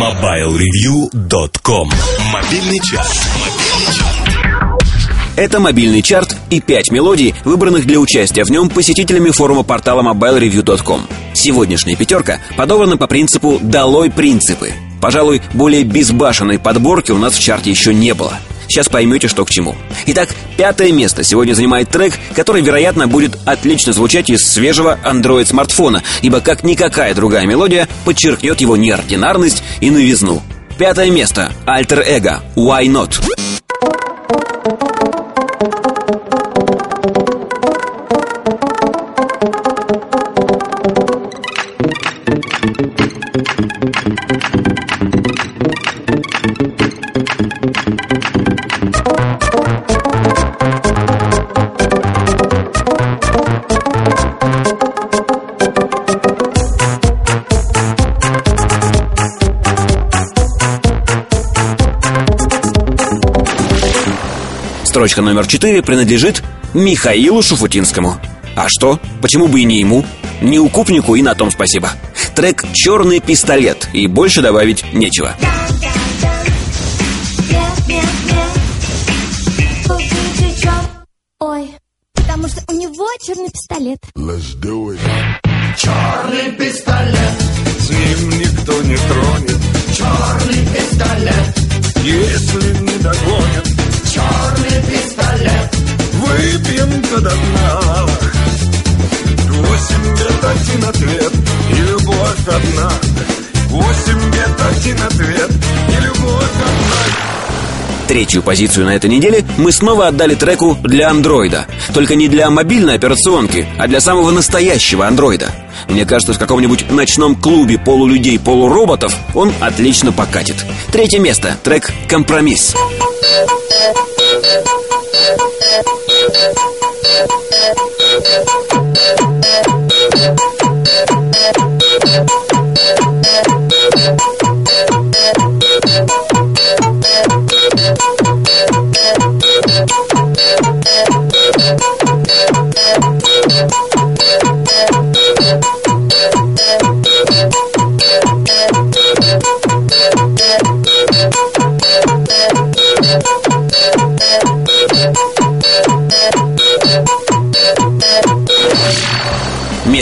MobileReview.com Мобильный час. Это мобильный чарт и пять мелодий, выбранных для участия в нем посетителями форума портала mobilereview.com. Сегодняшняя пятерка подобрана по принципу «долой принципы». Пожалуй, более безбашенной подборки у нас в чарте еще не было – Сейчас поймете, что к чему. Итак, пятое место сегодня занимает трек, который, вероятно, будет отлично звучать из свежего Android-смартфона, ибо как никакая другая мелодия подчеркнет его неординарность и новизну. Пятое место. Ego. Why Not? Строчка номер четыре принадлежит Михаилу Шуфутинскому. А что? Почему бы и не ему? Не укупнику и на том спасибо. Трек «Черный пистолет» и больше добавить нечего. Ой, потому что у него черный пистолет. Let's do it. Черный пистолет, до дна. Восемь бед, один ответ, и любовь одна. Восемь бед, один ответ, и любовь одна. Третью позицию на этой неделе мы снова отдали треку для андроида. Только не для мобильной операционки, а для самого настоящего андроида. Мне кажется, в каком-нибудь ночном клубе полулюдей-полуроботов он отлично покатит. Третье место. Трек «Компромисс».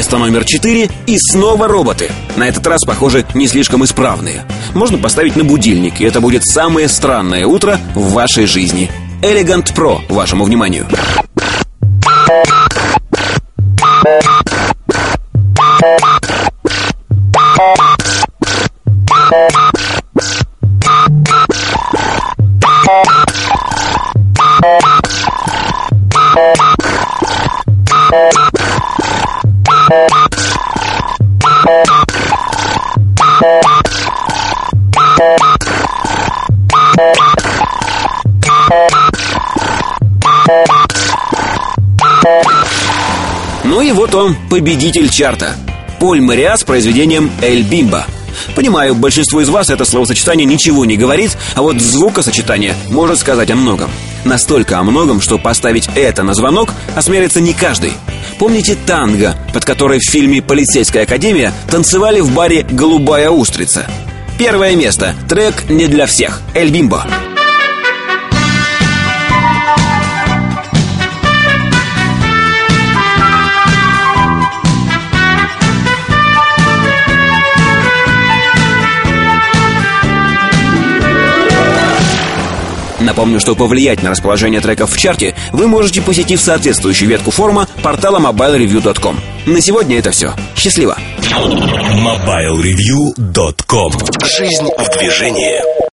Место номер четыре и снова роботы. На этот раз, похоже, не слишком исправные. Можно поставить на будильник, и это будет самое странное утро в вашей жизни. Elegant Pro вашему вниманию. Ну и вот он, победитель чарта. Поль Мариа с произведением «Эль Бимба». Понимаю, большинству из вас это словосочетание ничего не говорит, а вот звукосочетание может сказать о многом. Настолько о многом, что поставить это на звонок осмелится не каждый. Помните танго, под которой в фильме «Полицейская академия» танцевали в баре «Голубая устрица»? Первое место. Трек не для всех. «Эль Бимбо». Напомню, что повлиять на расположение треков в чарте вы можете, посетив соответствующую ветку форума портала mobilereview.com. На сегодня это все. Счастливо! MobileReview.com Жизнь в движении